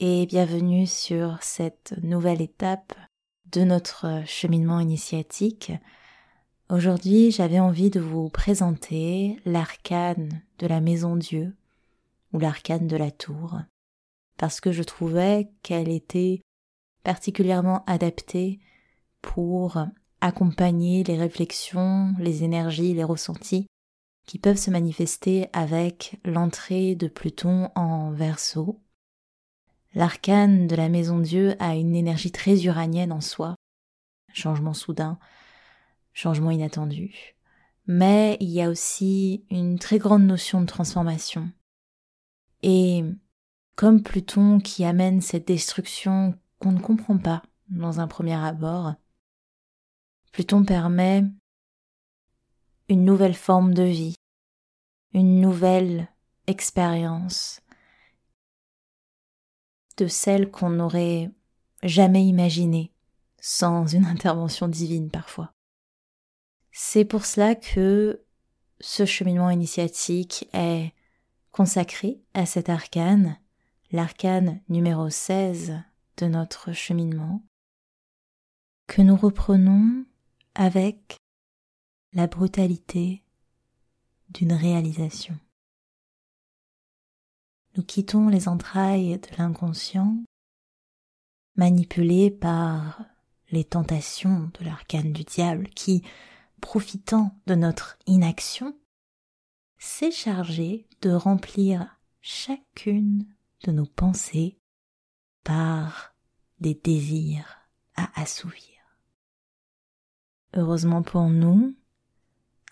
et bienvenue sur cette nouvelle étape de notre cheminement initiatique. Aujourd'hui, j'avais envie de vous présenter l'arcane de la maison Dieu ou l'arcane de la tour parce que je trouvais qu'elle était particulièrement adaptée pour accompagner les réflexions, les énergies, les ressentis qui peuvent se manifester avec l'entrée de Pluton en Verseau. L'arcane de la maison Dieu a une énergie très uranienne en soi, changement soudain, changement inattendu, mais il y a aussi une très grande notion de transformation. Et comme Pluton qui amène cette destruction qu'on ne comprend pas dans un premier abord, Pluton permet une nouvelle forme de vie, une nouvelle expérience de celle qu'on n'aurait jamais imaginée sans une intervention divine parfois. C'est pour cela que ce cheminement initiatique est consacré à cet arcane, l'arcane numéro 16 de notre cheminement, que nous reprenons avec la brutalité d'une réalisation. Nous quittons les entrailles de l'inconscient, manipulés par les tentations de l'arcane du diable qui, profitant de notre inaction, s'est chargé de remplir chacune de nos pensées par des désirs à assouvir. Heureusement pour nous,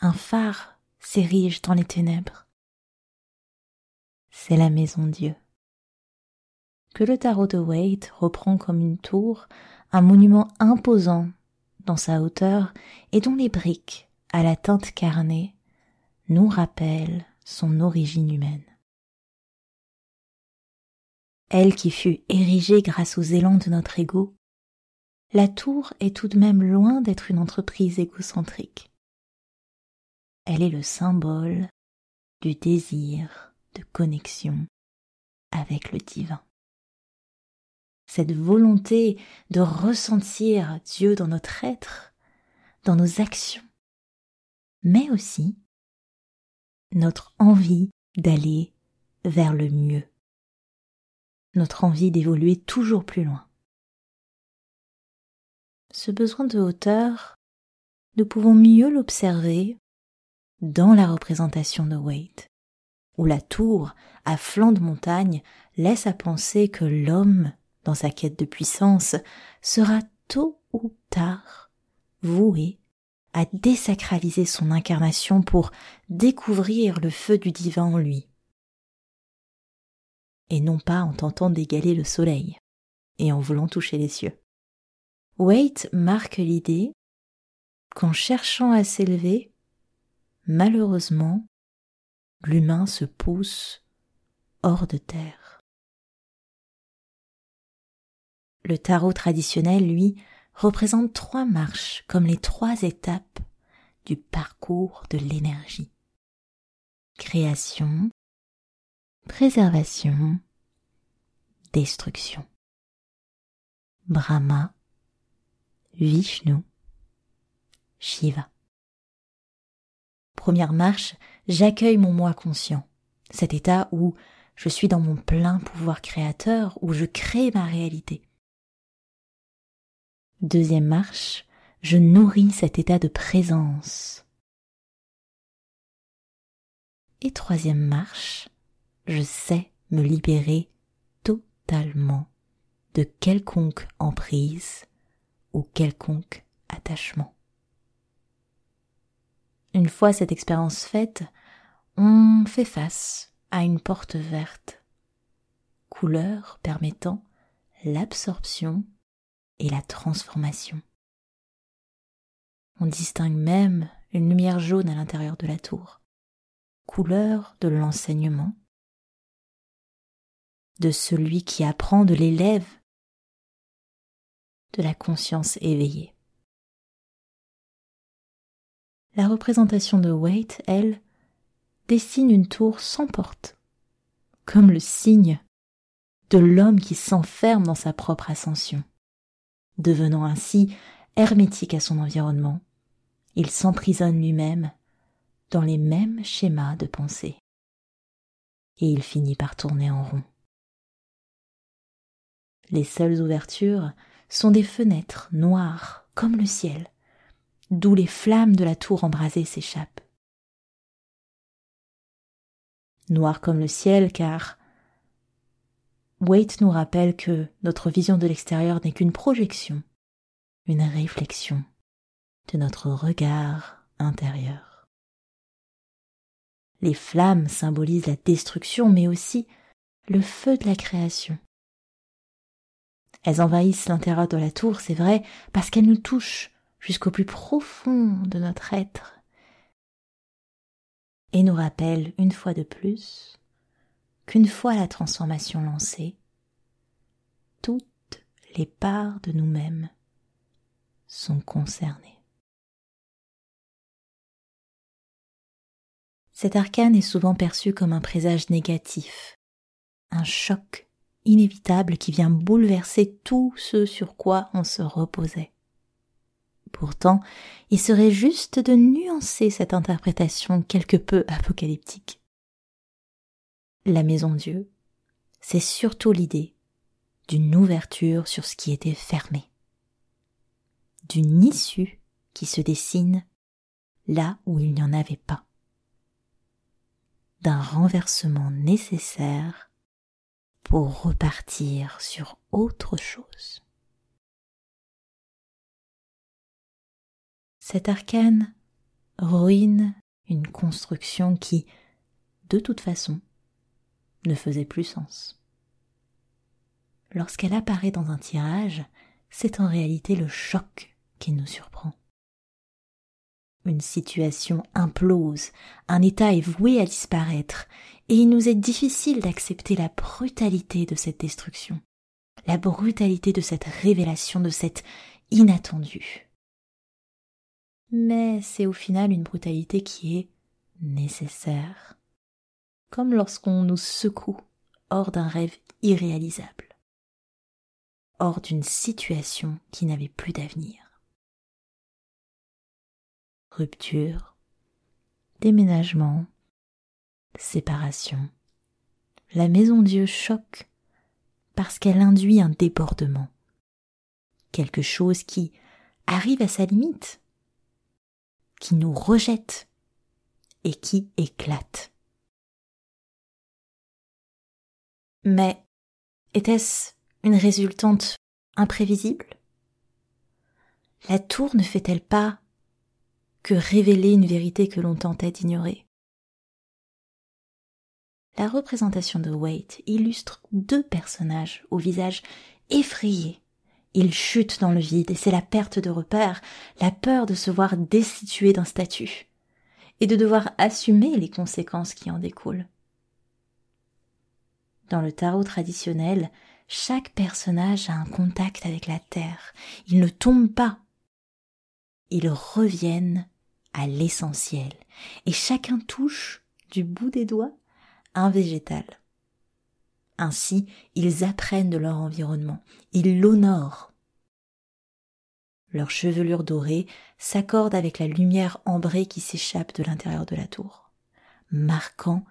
un phare s'érige dans les ténèbres. C'est la maison Dieu. Que le tarot de Waite reprend comme une tour, un monument imposant dans sa hauteur et dont les briques, à la teinte carnée, nous rappellent son origine humaine. Elle qui fut érigée grâce aux élans de notre ego, la tour est tout de même loin d'être une entreprise égocentrique elle est le symbole du désir de connexion avec le divin. Cette volonté de ressentir Dieu dans notre être, dans nos actions, mais aussi notre envie d'aller vers le mieux, notre envie d'évoluer toujours plus loin. Ce besoin de hauteur, nous pouvons mieux l'observer dans la représentation de Waite, la tour, à flanc de montagne, laisse à penser que l'homme, dans sa quête de puissance, sera tôt ou tard voué à désacraliser son incarnation pour découvrir le feu du divin en lui, et non pas en tentant d'égaler le soleil et en voulant toucher les cieux. Waite marque l'idée qu'en cherchant à s'élever, malheureusement, l'humain se pousse hors de terre. Le tarot traditionnel, lui, représente trois marches comme les trois étapes du parcours de l'énergie. Création, préservation, destruction. Brahma, Vishnu, Shiva première marche, j'accueille mon moi conscient, cet état où je suis dans mon plein pouvoir créateur, où je crée ma réalité. Deuxième marche, je nourris cet état de présence. Et troisième marche, je sais me libérer totalement de quelconque emprise ou quelconque attachement. Une fois cette expérience faite, on fait face à une porte verte, couleur permettant l'absorption et la transformation. On distingue même une lumière jaune à l'intérieur de la tour, couleur de l'enseignement, de celui qui apprend de l'élève, de la conscience éveillée. La représentation de Waite, elle, dessine une tour sans porte, comme le signe de l'homme qui s'enferme dans sa propre ascension. Devenant ainsi hermétique à son environnement, il s'emprisonne lui-même dans les mêmes schémas de pensée. Et il finit par tourner en rond. Les seules ouvertures sont des fenêtres noires comme le ciel, d'où les flammes de la tour embrasée s'échappent. Noir comme le ciel car Waite nous rappelle que notre vision de l'extérieur n'est qu'une projection, une réflexion de notre regard intérieur. Les flammes symbolisent la destruction, mais aussi le feu de la création. Elles envahissent l'intérieur de la tour, c'est vrai, parce qu'elles nous touchent jusqu'au plus profond de notre être et nous rappellent une fois de plus qu'une fois la transformation lancée, toutes les parts de nous-mêmes sont concernées. Cet arcane est souvent perçu comme un présage négatif, un choc inévitable qui vient bouleverser tout ce sur quoi on se reposait. Pourtant, il serait juste de nuancer cette interprétation quelque peu apocalyptique. La maison Dieu, c'est surtout l'idée d'une ouverture sur ce qui était fermé, d'une issue qui se dessine là où il n'y en avait pas, d'un renversement nécessaire pour repartir sur autre chose. Cet arcane ruine une construction qui, de toute façon, ne faisait plus sens. Lorsqu'elle apparaît dans un tirage, c'est en réalité le choc qui nous surprend. Une situation implose, un état est voué à disparaître, et il nous est difficile d'accepter la brutalité de cette destruction, la brutalité de cette révélation, de cet inattendu. Mais c'est au final une brutalité qui est nécessaire. Comme lorsqu'on nous secoue hors d'un rêve irréalisable, hors d'une situation qui n'avait plus d'avenir. Rupture, déménagement, séparation. La maison Dieu choque parce qu'elle induit un débordement, quelque chose qui arrive à sa limite, qui nous rejette et qui éclate. Mais était-ce une résultante imprévisible? La tour ne fait-elle pas que révéler une vérité que l'on tentait d'ignorer? La représentation de Waite illustre deux personnages au visage effrayé. Ils chutent dans le vide et c'est la perte de repère, la peur de se voir destitué d'un statut et de devoir assumer les conséquences qui en découlent. Dans le tarot traditionnel, chaque personnage a un contact avec la terre. Ils ne tombent pas. Ils reviennent à l'essentiel. Et chacun touche, du bout des doigts, un végétal. Ainsi, ils apprennent de leur environnement. Ils l'honorent. Leur chevelure dorée s'accorde avec la lumière ambrée qui s'échappe de l'intérieur de la tour, marquant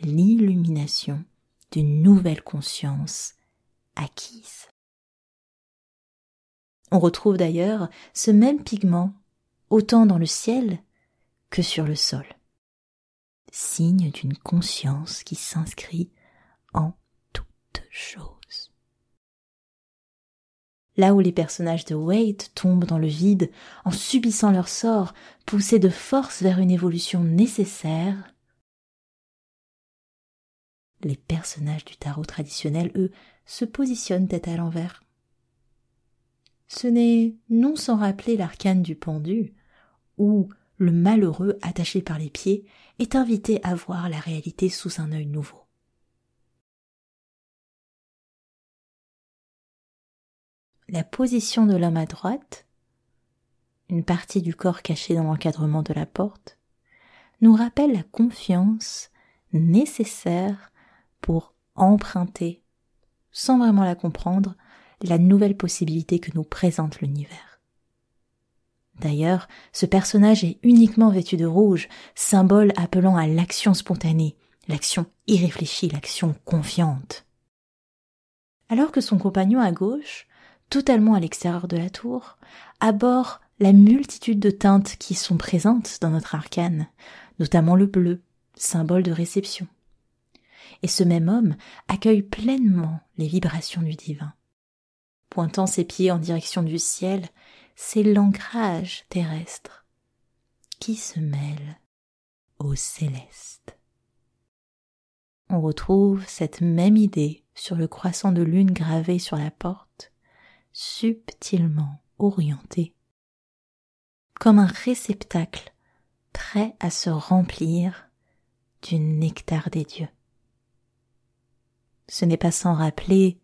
l'illumination d'une nouvelle conscience acquise. On retrouve d'ailleurs ce même pigment autant dans le ciel que sur le sol, signe d'une conscience qui s'inscrit en Là où les personnages de Wade tombent dans le vide en subissant leur sort, poussés de force vers une évolution nécessaire, les personnages du tarot traditionnel, eux, se positionnent tête à l'envers. Ce n'est non sans rappeler l'arcane du pendu, où le malheureux attaché par les pieds est invité à voir la réalité sous un œil nouveau. La position de l'homme à droite, une partie du corps cachée dans l'encadrement de la porte, nous rappelle la confiance nécessaire pour emprunter, sans vraiment la comprendre, la nouvelle possibilité que nous présente l'univers. D'ailleurs, ce personnage est uniquement vêtu de rouge, symbole appelant à l'action spontanée, l'action irréfléchie, l'action confiante. Alors que son compagnon à gauche, totalement à l'extérieur de la tour, aborde la multitude de teintes qui sont présentes dans notre arcane, notamment le bleu, symbole de réception et ce même homme accueille pleinement les vibrations du divin. Pointant ses pieds en direction du ciel, c'est l'ancrage terrestre qui se mêle au céleste. On retrouve cette même idée sur le croissant de lune gravé sur la porte, subtilement orienté, comme un réceptacle prêt à se remplir du nectar des dieux ce n'est pas sans rappeler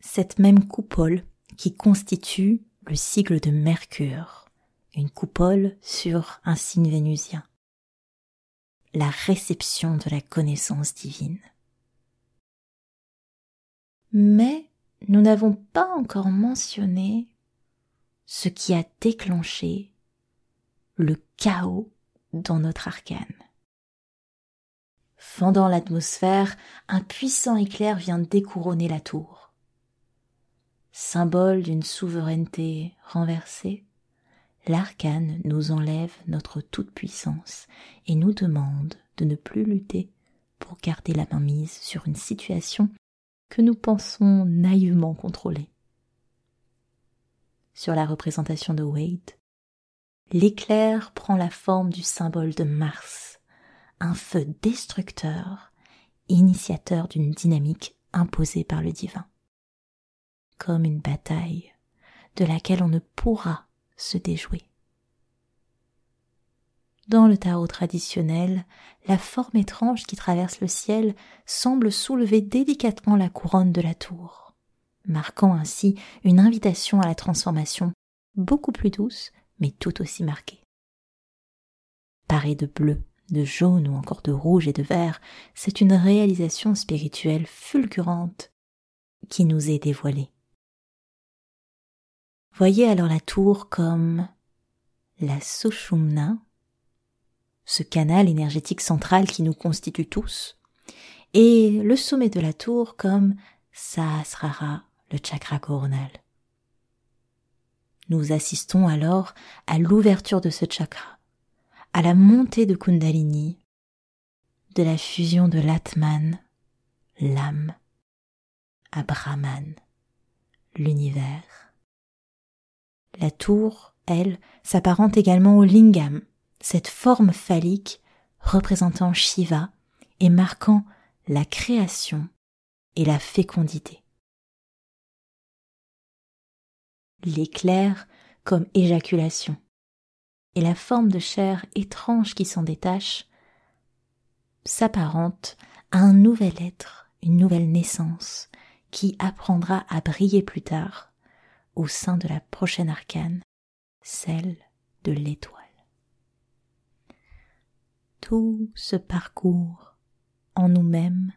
cette même coupole qui constitue le sigle de Mercure, une coupole sur un signe vénusien, la réception de la connaissance divine. Mais nous n'avons pas encore mentionné ce qui a déclenché le chaos dans notre arcane. Fendant l'atmosphère, un puissant éclair vient découronner la tour. Symbole d'une souveraineté renversée, l'arcane nous enlève notre toute-puissance et nous demande de ne plus lutter pour garder la main mise sur une situation que nous pensons naïvement contrôler. Sur la représentation de Wade, l'éclair prend la forme du symbole de Mars, un feu destructeur, initiateur d'une dynamique imposée par le divin. Comme une bataille de laquelle on ne pourra se déjouer. Dans le tarot traditionnel, la forme étrange qui traverse le ciel semble soulever délicatement la couronne de la tour, marquant ainsi une invitation à la transformation beaucoup plus douce mais tout aussi marquée. Parée de bleu, de jaune ou encore de rouge et de vert, c'est une réalisation spirituelle fulgurante qui nous est dévoilée. Voyez alors la tour comme la Sushumna, ce canal énergétique central qui nous constitue tous, et le sommet de la tour comme Sahasrara, le chakra coronal. Nous assistons alors à l'ouverture de ce chakra, à la montée de Kundalini, de la fusion de l'Atman, l'âme, à Brahman, l'univers. La tour, elle, s'apparente également au lingam, cette forme phallique représentant Shiva et marquant la création et la fécondité. L'éclair comme éjaculation et la forme de chair étrange qui s'en détache s'apparente à un nouvel être, une nouvelle naissance, qui apprendra à briller plus tard au sein de la prochaine arcane, celle de l'étoile. Tout ce parcours en nous-mêmes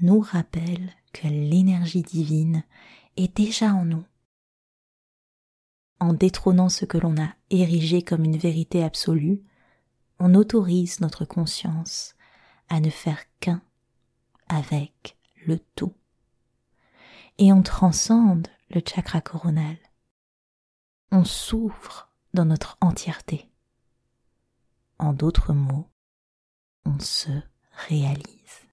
nous rappelle que l'énergie divine est déjà en nous en détrônant ce que l'on a érigé comme une vérité absolue, on autorise notre conscience à ne faire qu'un avec le tout. Et on transcende le chakra coronal, on s'ouvre dans notre entièreté. En d'autres mots, se réalise.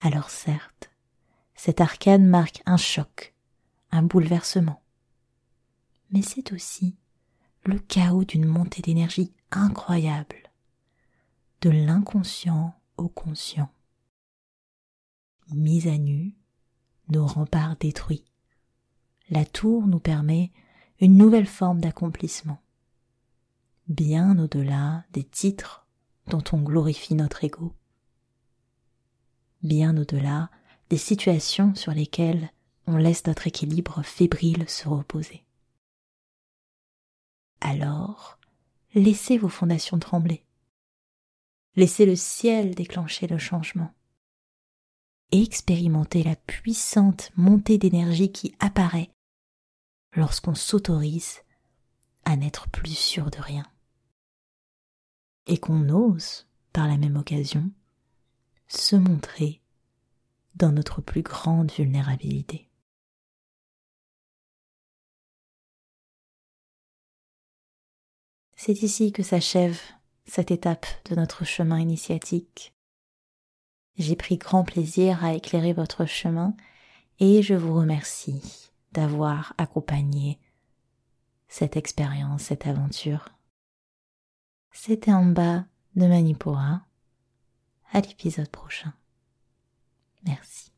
Alors certes, cet arcane marque un choc, un bouleversement, mais c'est aussi le chaos d'une montée d'énergie incroyable, de l'inconscient au conscient. Mise à nu, nos remparts détruits, la tour nous permet une nouvelle forme d'accomplissement, bien au-delà des titres dont on glorifie notre ego, bien au-delà des situations sur lesquelles on laisse notre équilibre fébrile se reposer. Alors, laissez vos fondations trembler. Laissez le ciel déclencher le changement. Expérimentez la puissante montée d'énergie qui apparaît lorsqu'on s'autorise à n'être plus sûr de rien. Et qu'on ose, par la même occasion, se montrer dans notre plus grande vulnérabilité. C'est ici que s'achève cette étape de notre chemin initiatique. J'ai pris grand plaisir à éclairer votre chemin et je vous remercie d'avoir accompagné cette expérience, cette aventure. C'était en bas de Manipura. À l'épisode prochain. Merci.